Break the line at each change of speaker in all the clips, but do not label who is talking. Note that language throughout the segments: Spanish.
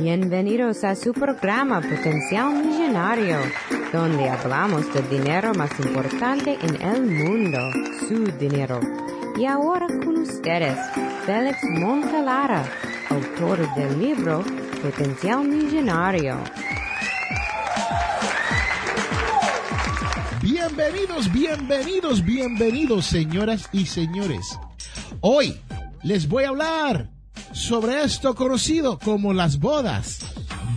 Bienvenidos a su programa Potencial Millonario, donde hablamos del dinero más importante en el mundo, su dinero. Y ahora con ustedes, Félix Montelara, autor del libro Potencial Millonario.
Bienvenidos, bienvenidos, bienvenidos, señoras y señores. Hoy les voy a hablar sobre esto conocido como las bodas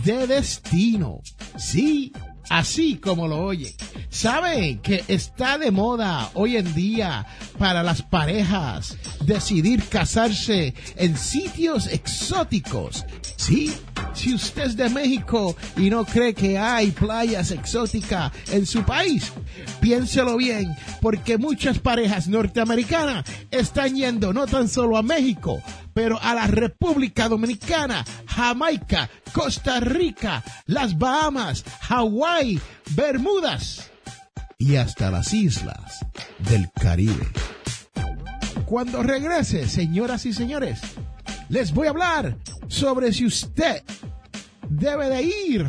de destino. Sí, así como lo oyen. ¿Saben que está de moda hoy en día para las parejas decidir casarse en sitios exóticos? Sí, si usted es de México y no cree que hay playas exóticas en su país, piénselo bien, porque muchas parejas norteamericanas están yendo no tan solo a México, pero a la República Dominicana, Jamaica, Costa Rica, las Bahamas, Hawái, Bermudas y hasta las islas del Caribe. Cuando regrese, señoras y señores, les voy a hablar sobre si usted debe de ir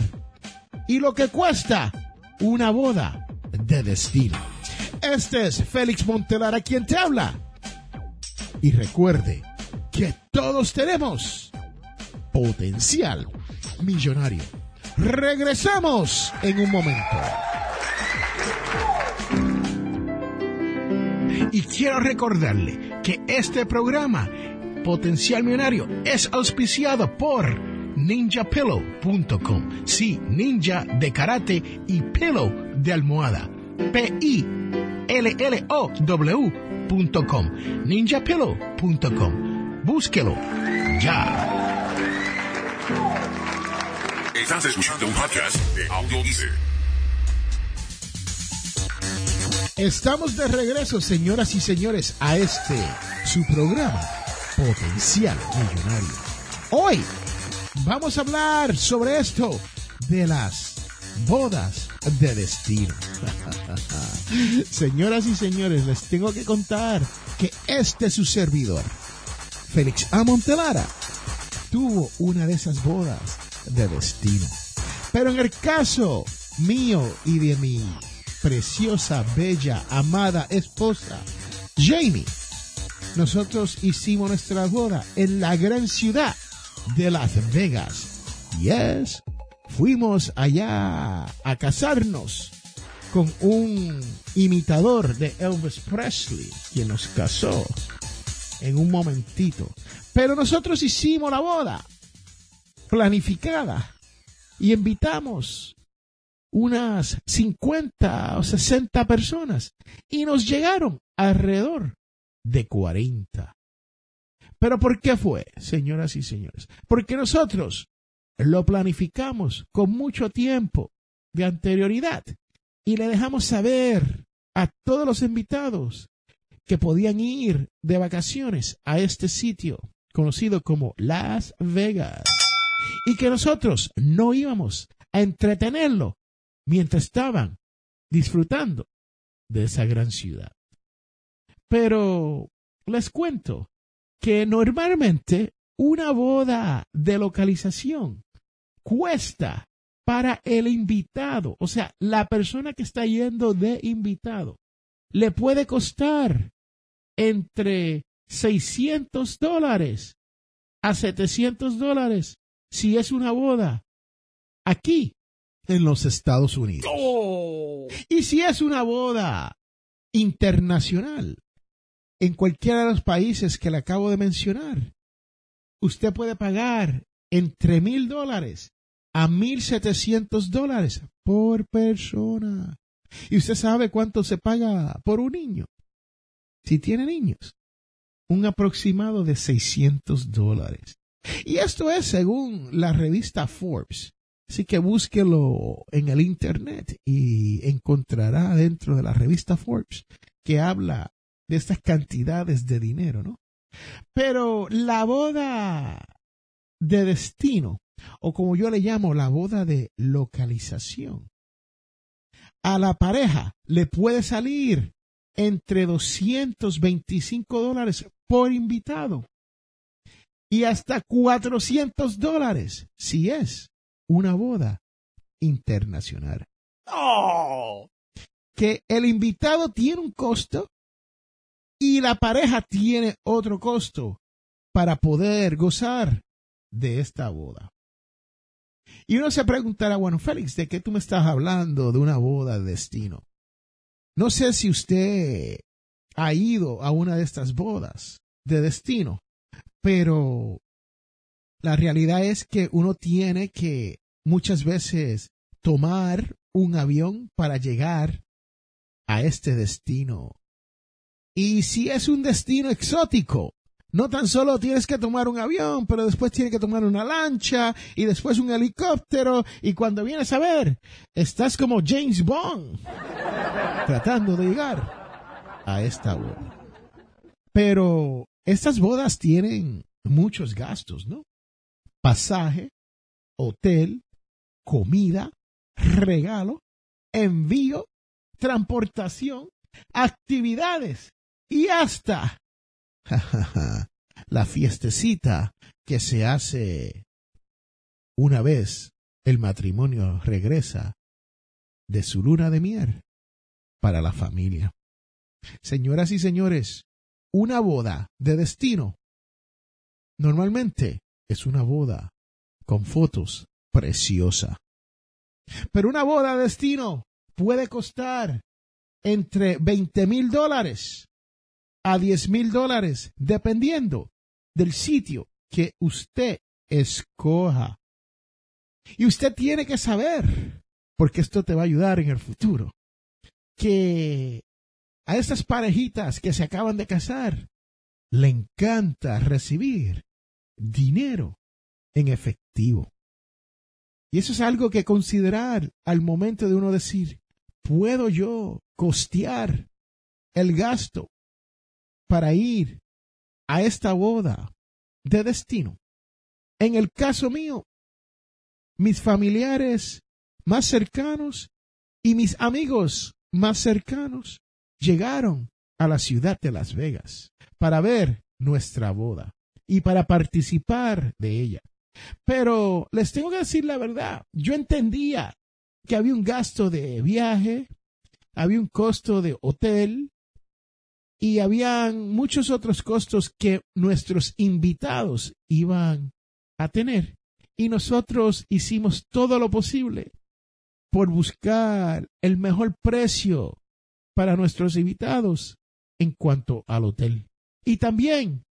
y lo que cuesta una boda de destino. Este es Félix Montelar a quien te habla. Y recuerde que todos tenemos potencial millonario. Regresamos en un momento. Y quiero recordarle que este programa, Potencial Millonario, es auspiciado por ninjapillow.com. Sí, ninja de karate y pillow de almohada. P-I-L-L-O-W.com. ninjapillow.com. Búsquelo ya.
Estás escuchando un podcast de Audio
Estamos de regreso, señoras y señores, a este, su programa, Potencial Millonario. Hoy vamos a hablar sobre esto de las bodas de destino. Señoras y señores, les tengo que contar que este su servidor, Félix A. Montelara, tuvo una de esas bodas de destino. Pero en el caso mío y de mi preciosa, bella, amada esposa, Jamie, nosotros hicimos nuestra boda en la gran ciudad de Las Vegas. Yes, fuimos allá a casarnos con un imitador de Elvis Presley, quien nos casó en un momentito. Pero nosotros hicimos la boda planificada y invitamos unas 50 o 60 personas y nos llegaron alrededor de 40. Pero ¿por qué fue, señoras y señores? Porque nosotros lo planificamos con mucho tiempo de anterioridad y le dejamos saber a todos los invitados que podían ir de vacaciones a este sitio conocido como Las Vegas y que nosotros no íbamos a entretenerlo mientras estaban disfrutando de esa gran ciudad. Pero les cuento que normalmente una boda de localización cuesta para el invitado, o sea, la persona que está yendo de invitado, le puede costar entre 600 dólares a 700 dólares si es una boda aquí en los Estados Unidos. Y si es una boda internacional en cualquiera de los países que le acabo de mencionar, usted puede pagar entre mil dólares a mil setecientos dólares por persona. ¿Y usted sabe cuánto se paga por un niño? Si tiene niños, un aproximado de 600 dólares. Y esto es según la revista Forbes. Así que búsquelo en el internet y encontrará dentro de la revista Forbes que habla de estas cantidades de dinero, ¿no? Pero la boda de destino, o como yo le llamo la boda de localización, a la pareja le puede salir entre 225 dólares por invitado y hasta 400 dólares si es una boda internacional. ¡Oh! Que el invitado tiene un costo y la pareja tiene otro costo para poder gozar de esta boda. Y uno se preguntará, bueno, Félix, ¿de qué tú me estás hablando de una boda de destino? No sé si usted ha ido a una de estas bodas de destino, pero la realidad es que uno tiene que muchas veces tomar un avión para llegar a este destino. Y si es un destino exótico, no tan solo tienes que tomar un avión, pero después tienes que tomar una lancha y después un helicóptero y cuando vienes a ver, estás como James Bond tratando de llegar a esta boda. Pero estas bodas tienen muchos gastos, ¿no? Pasaje, hotel, comida, regalo, envío, transportación, actividades y hasta la fiestecita que se hace una vez el matrimonio regresa de su luna de miel para la familia. Señoras y señores, una boda de destino normalmente es una boda con fotos preciosa. Pero una boda de destino puede costar entre 20 mil dólares a 10 mil dólares, dependiendo del sitio que usted escoja. Y usted tiene que saber, porque esto te va a ayudar en el futuro, que a estas parejitas que se acaban de casar le encanta recibir dinero en efectivo. Y eso es algo que considerar al momento de uno decir, ¿puedo yo costear el gasto para ir a esta boda de destino? En el caso mío, mis familiares más cercanos y mis amigos más cercanos llegaron a la ciudad de Las Vegas para ver nuestra boda y para participar de ella. Pero les tengo que decir la verdad, yo entendía que había un gasto de viaje, había un costo de hotel y habían muchos otros costos que nuestros invitados iban a tener. Y nosotros hicimos todo lo posible por buscar el mejor precio para nuestros invitados en cuanto al hotel. Y también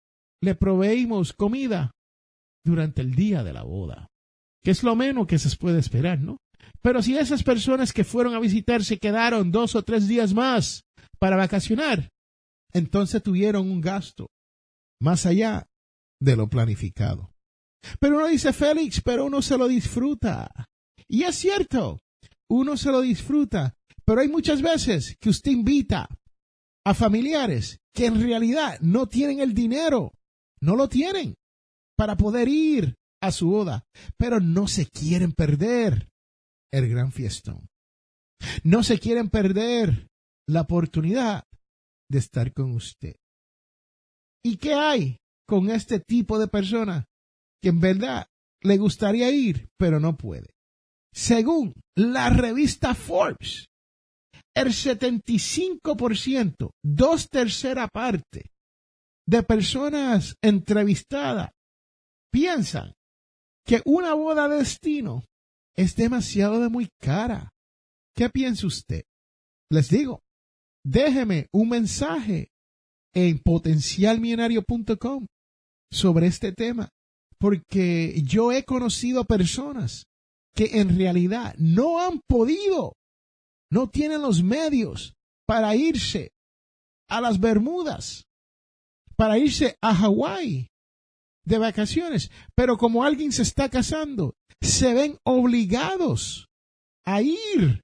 le proveímos comida durante el día de la boda, que es lo menos que se puede esperar, ¿no? Pero si esas personas que fueron a visitar se quedaron dos o tres días más para vacacionar, entonces tuvieron un gasto más allá de lo planificado. Pero uno dice, Félix, pero uno se lo disfruta. Y es cierto, uno se lo disfruta, pero hay muchas veces que usted invita a familiares que en realidad no tienen el dinero, no lo tienen para poder ir a su boda, pero no se quieren perder el gran fiestón. No se quieren perder la oportunidad de estar con usted. ¿Y qué hay con este tipo de persona que en verdad le gustaría ir, pero no puede? Según la revista Forbes, el 75%, dos tercera parte de personas entrevistadas piensan que una boda de destino es demasiado de muy cara. ¿Qué piensa usted? Les digo, déjeme un mensaje en potencialmillonario.com sobre este tema, porque yo he conocido personas que en realidad no han podido, no tienen los medios para irse a las Bermudas, para irse a Hawái de vacaciones, pero como alguien se está casando, se ven obligados a ir.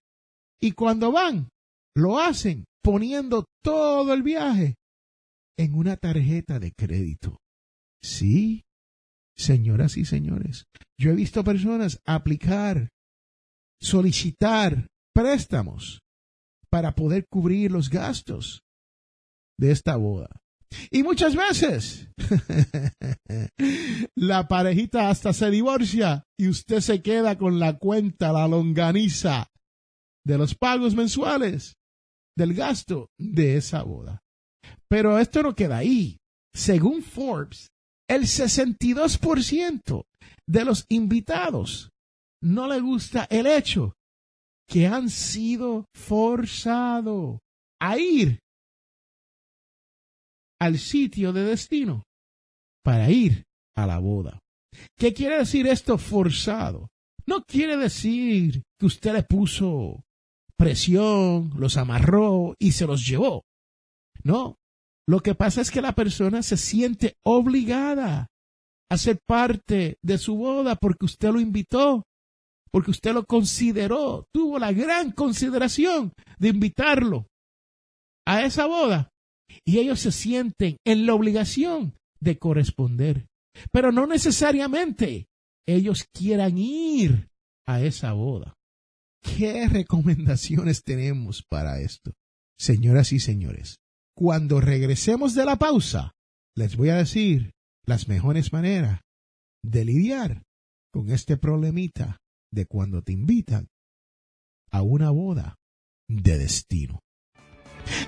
Y cuando van, lo hacen poniendo todo el viaje en una tarjeta de crédito. Sí, señoras y señores, yo he visto personas aplicar, solicitar préstamos para poder cubrir los gastos de esta boda. Y muchas veces la parejita hasta se divorcia y usted se queda con la cuenta, la longaniza de los pagos mensuales del gasto de esa boda. Pero esto no queda ahí. Según Forbes, el 62% de los invitados no le gusta el hecho que han sido forzados a ir al sitio de destino para ir a la boda. ¿Qué quiere decir esto forzado? No quiere decir que usted le puso presión, los amarró y se los llevó. No, lo que pasa es que la persona se siente obligada a ser parte de su boda porque usted lo invitó, porque usted lo consideró, tuvo la gran consideración de invitarlo a esa boda y ellos se sienten en la obligación de corresponder. Pero no necesariamente ellos quieran ir a esa boda. ¿Qué recomendaciones tenemos para esto? Señoras y señores, cuando regresemos de la pausa, les voy a decir las mejores maneras de lidiar con este problemita de cuando te invitan a una boda de destino.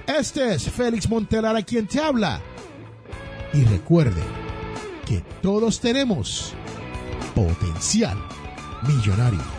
Este es Félix Montelara quien te habla. Y recuerde que todos tenemos potencial millonario.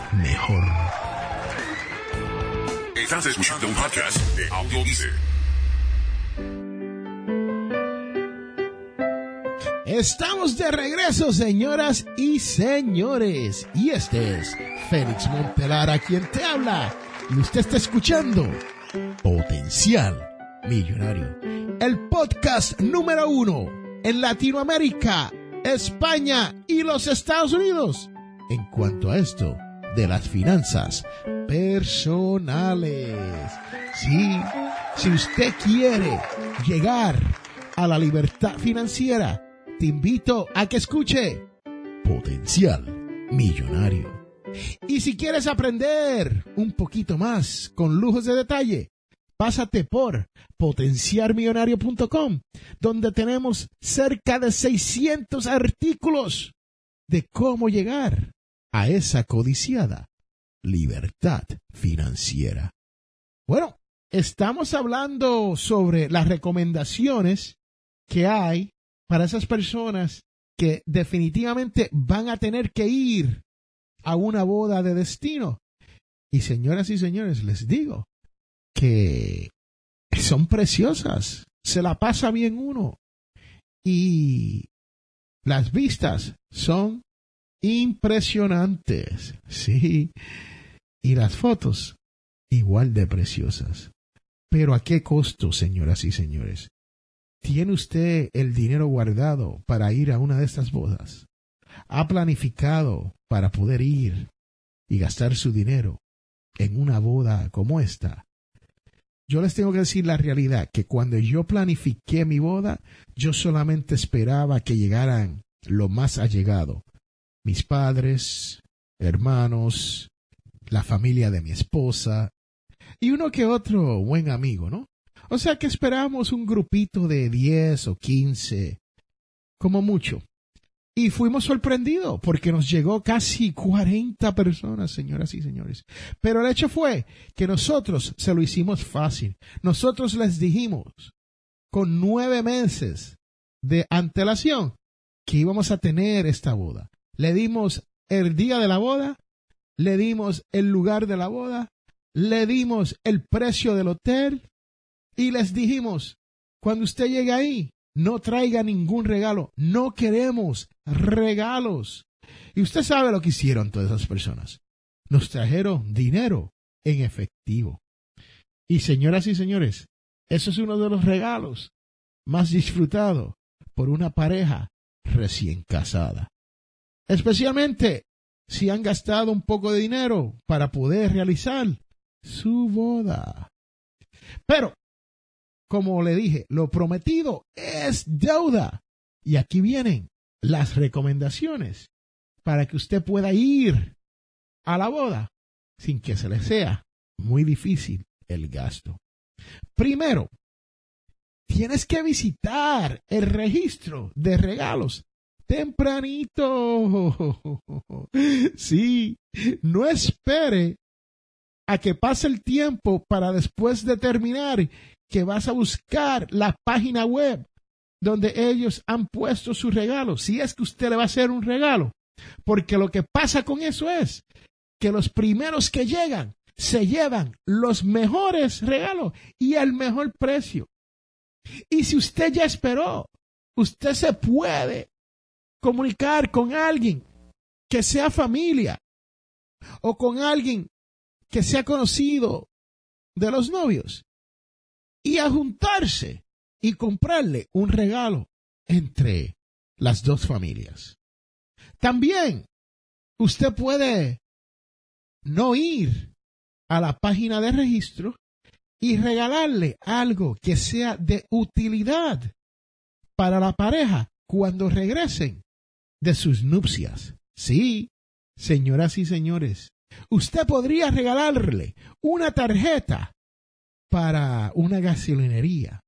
mejor.
Estás escuchando un podcast de Audio
Estamos de regreso, señoras y señores. Y este es Félix Montelara quien te habla y usted está escuchando Potencial Millonario, el podcast número uno en Latinoamérica, España y los Estados Unidos en cuanto a esto de las finanzas personales. Sí, si usted quiere llegar a la libertad financiera, te invito a que escuche Potencial Millonario. Y si quieres aprender un poquito más con lujos de detalle, pásate por potenciarmillonario.com, donde tenemos cerca de 600 artículos de cómo llegar a esa codiciada libertad financiera. Bueno, estamos hablando sobre las recomendaciones que hay para esas personas que definitivamente van a tener que ir a una boda de destino. Y señoras y señores, les digo que son preciosas, se la pasa bien uno. Y las vistas son impresionantes, sí. Y las fotos igual de preciosas. Pero ¿a qué costo, señoras y señores? ¿Tiene usted el dinero guardado para ir a una de estas bodas? ¿Ha planificado para poder ir y gastar su dinero en una boda como esta. Yo les tengo que decir la realidad, que cuando yo planifiqué mi boda, yo solamente esperaba que llegaran lo más allegado, mis padres, hermanos, la familia de mi esposa y uno que otro buen amigo, ¿no? O sea que esperábamos un grupito de diez o quince, como mucho. Y fuimos sorprendidos porque nos llegó casi 40 personas, señoras y señores. Pero el hecho fue que nosotros se lo hicimos fácil. Nosotros les dijimos con nueve meses de antelación que íbamos a tener esta boda. Le dimos el día de la boda, le dimos el lugar de la boda, le dimos el precio del hotel y les dijimos, cuando usted llegue ahí, no traiga ningún regalo, no queremos regalos. Y usted sabe lo que hicieron todas esas personas. Nos trajeron dinero en efectivo. Y señoras y señores, eso es uno de los regalos más disfrutados por una pareja recién casada. Especialmente si han gastado un poco de dinero para poder realizar su boda. Pero, como le dije, lo prometido es deuda. Y aquí vienen las recomendaciones para que usted pueda ir a la boda sin que se le sea muy difícil el gasto. Primero, tienes que visitar el registro de regalos tempranito. Sí, no espere a que pase el tiempo para después determinar que vas a buscar la página web donde ellos han puesto su regalo, si es que usted le va a hacer un regalo. Porque lo que pasa con eso es que los primeros que llegan se llevan los mejores regalos y el mejor precio. Y si usted ya esperó, usted se puede comunicar con alguien que sea familia o con alguien que sea conocido de los novios y a juntarse y comprarle un regalo entre las dos familias. También usted puede no ir a la página de registro y regalarle algo que sea de utilidad para la pareja cuando regresen de sus nupcias. Sí, señoras y señores, usted podría regalarle una tarjeta para una gasolinería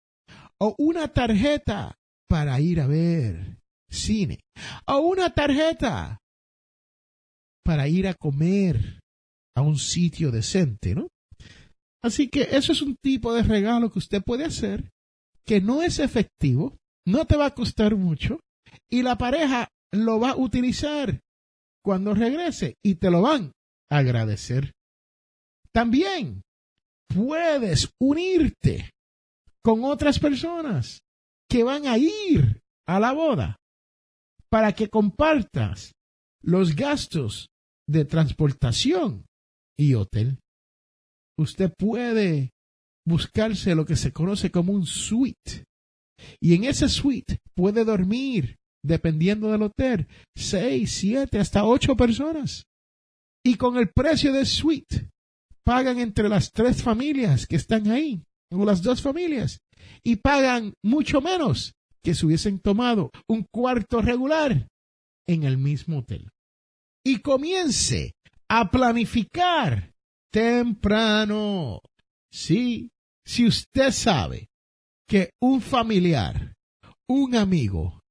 o una tarjeta para ir a ver cine o una tarjeta para ir a comer a un sitio decente, ¿no? Así que eso es un tipo de regalo que usted puede hacer que no es efectivo, no te va a costar mucho y la pareja lo va a utilizar cuando regrese y te lo van a agradecer. También puedes unirte con otras personas que van a ir a la boda para que compartas los gastos de transportación y hotel. Usted puede buscarse lo que se conoce como un suite y en ese suite puede dormir, dependiendo del hotel, seis, siete, hasta ocho personas. Y con el precio de suite pagan entre las tres familias que están ahí, o las dos familias, y pagan mucho menos que si hubiesen tomado un cuarto regular en el mismo hotel. Y comience a planificar temprano. Sí, si usted sabe que un familiar, un amigo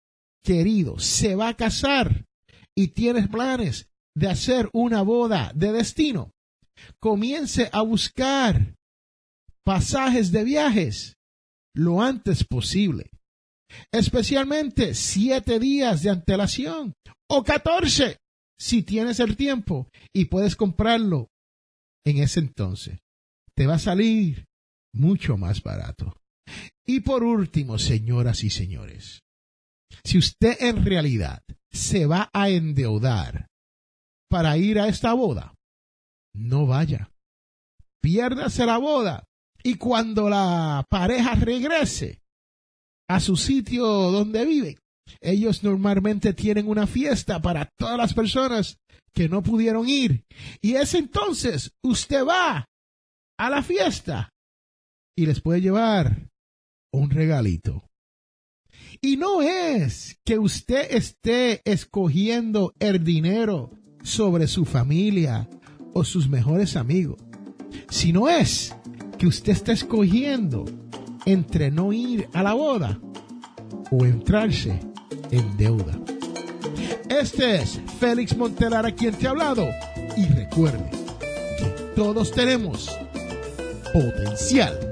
querido se va a casar y tienes planes de hacer una boda de destino, comience a buscar pasajes de viajes lo antes posible, especialmente siete días de antelación o catorce si tienes el tiempo y puedes comprarlo en ese entonces. Te va a salir mucho más barato. Y por último, señoras y señores, si usted en realidad se va a endeudar para ir a esta boda, no vaya. Piérdase la boda y cuando la pareja regrese a su sitio donde vive, ellos normalmente tienen una fiesta para todas las personas que no pudieron ir. Y es entonces usted va a la fiesta y les puede llevar un regalito. Y no es que usted esté escogiendo el dinero sobre su familia o sus mejores amigos, sino es que usted está escogiendo entre no ir a la boda o entrarse en deuda. Este es Félix Montelara quien te ha hablado y recuerde que todos tenemos potencial.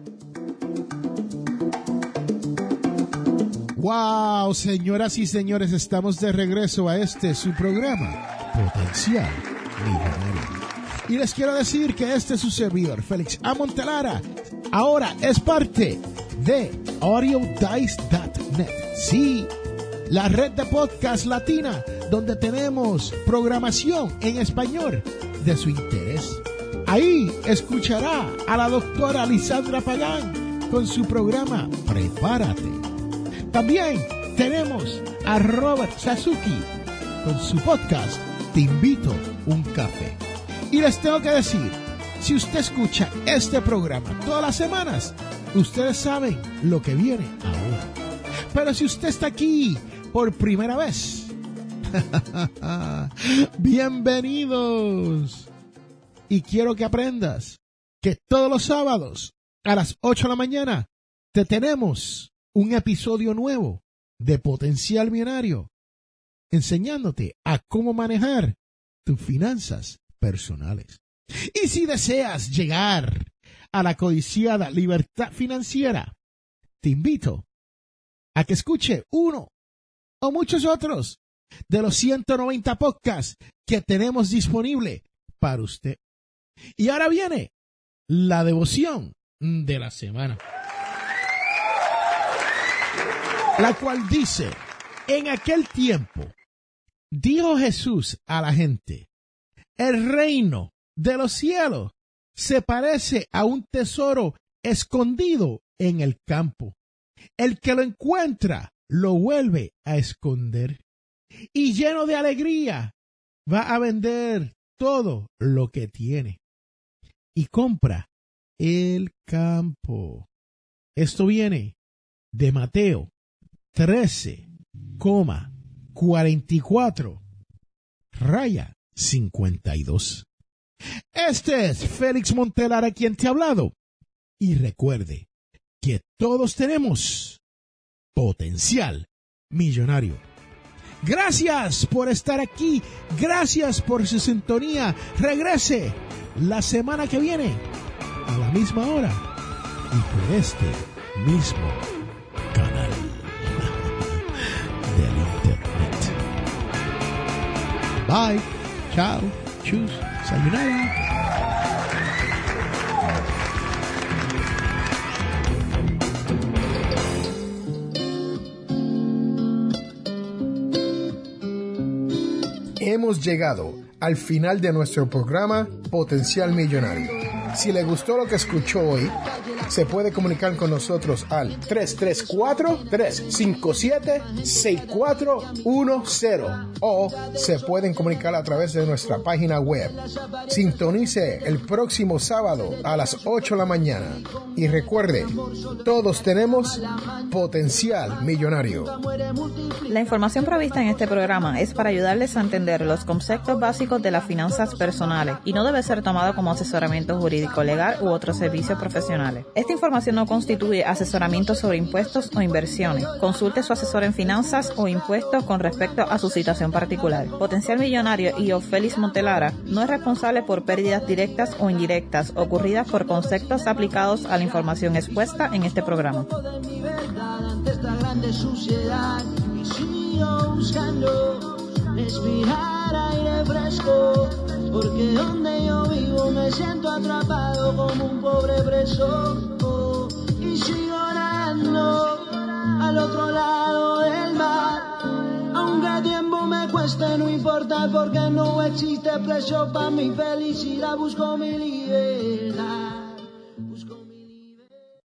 Wow, señoras y señores, estamos de regreso a este su programa, Potencial Millonario. Y les quiero decir que este es su servidor, Félix A. Montelara, ahora es parte de AudioDice.net. Sí, la red de podcast latina donde tenemos programación en español de su interés. Ahí escuchará a la doctora Lisandra Pagán con su programa Prepárate. También tenemos a Robert Sasuki con su podcast Te invito un café. Y les tengo que decir, si usted escucha este programa todas las semanas, ustedes saben lo que viene ahora. Pero si usted está aquí por primera vez, bienvenidos. Y quiero que aprendas que todos los sábados a las 8 de la mañana te tenemos un episodio nuevo de Potencial Millonario enseñándote a cómo manejar tus finanzas personales. Y si deseas llegar a la codiciada libertad financiera, te invito a que escuche uno o muchos otros de los 190 podcasts que tenemos disponible para usted. Y ahora viene la devoción de la semana, la cual dice, en aquel tiempo, dijo Jesús a la gente, el reino de los cielos se parece a un tesoro escondido en el campo. El que lo encuentra lo vuelve a esconder y lleno de alegría va a vender todo lo que tiene y compra el campo. Esto viene de Mateo 13,44 raya 52. Este es Félix Montelara quien te ha hablado. Y recuerde que todos tenemos potencial millonario. Gracias por estar aquí. Gracias por su sintonía. Regrese la semana que viene a la misma hora y por este mismo canal Bye. Chao. Chus. Sayonara.
Hemos llegado al final de nuestro programa Potencial Millonario. Si le gustó lo que escuchó hoy, se puede comunicar con nosotros al 334-357-6410 o se pueden comunicar a través de nuestra página web. Sintonice el próximo sábado a las 8 de la mañana y recuerde, todos tenemos potencial millonario.
La información provista en este programa es para ayudarles a entender los conceptos básicos de las finanzas personales y no debe ser tomado como asesoramiento jurídico legal u otros servicios profesionales. Esta información no constituye asesoramiento sobre impuestos o inversiones. Consulte su asesor en finanzas o impuestos con respecto a su situación particular. Potencial Millonario y Félix Montelara no es responsable por pérdidas directas o indirectas ocurridas por conceptos aplicados a la información expuesta en este programa.
Respirar aire fresco porque donde yo vivo me siento atrapado como un pobre preso. Y sigo orando al otro lado del mar. Aunque tiempo me cueste no importa porque no existe precio para mi felicidad busco mi libertad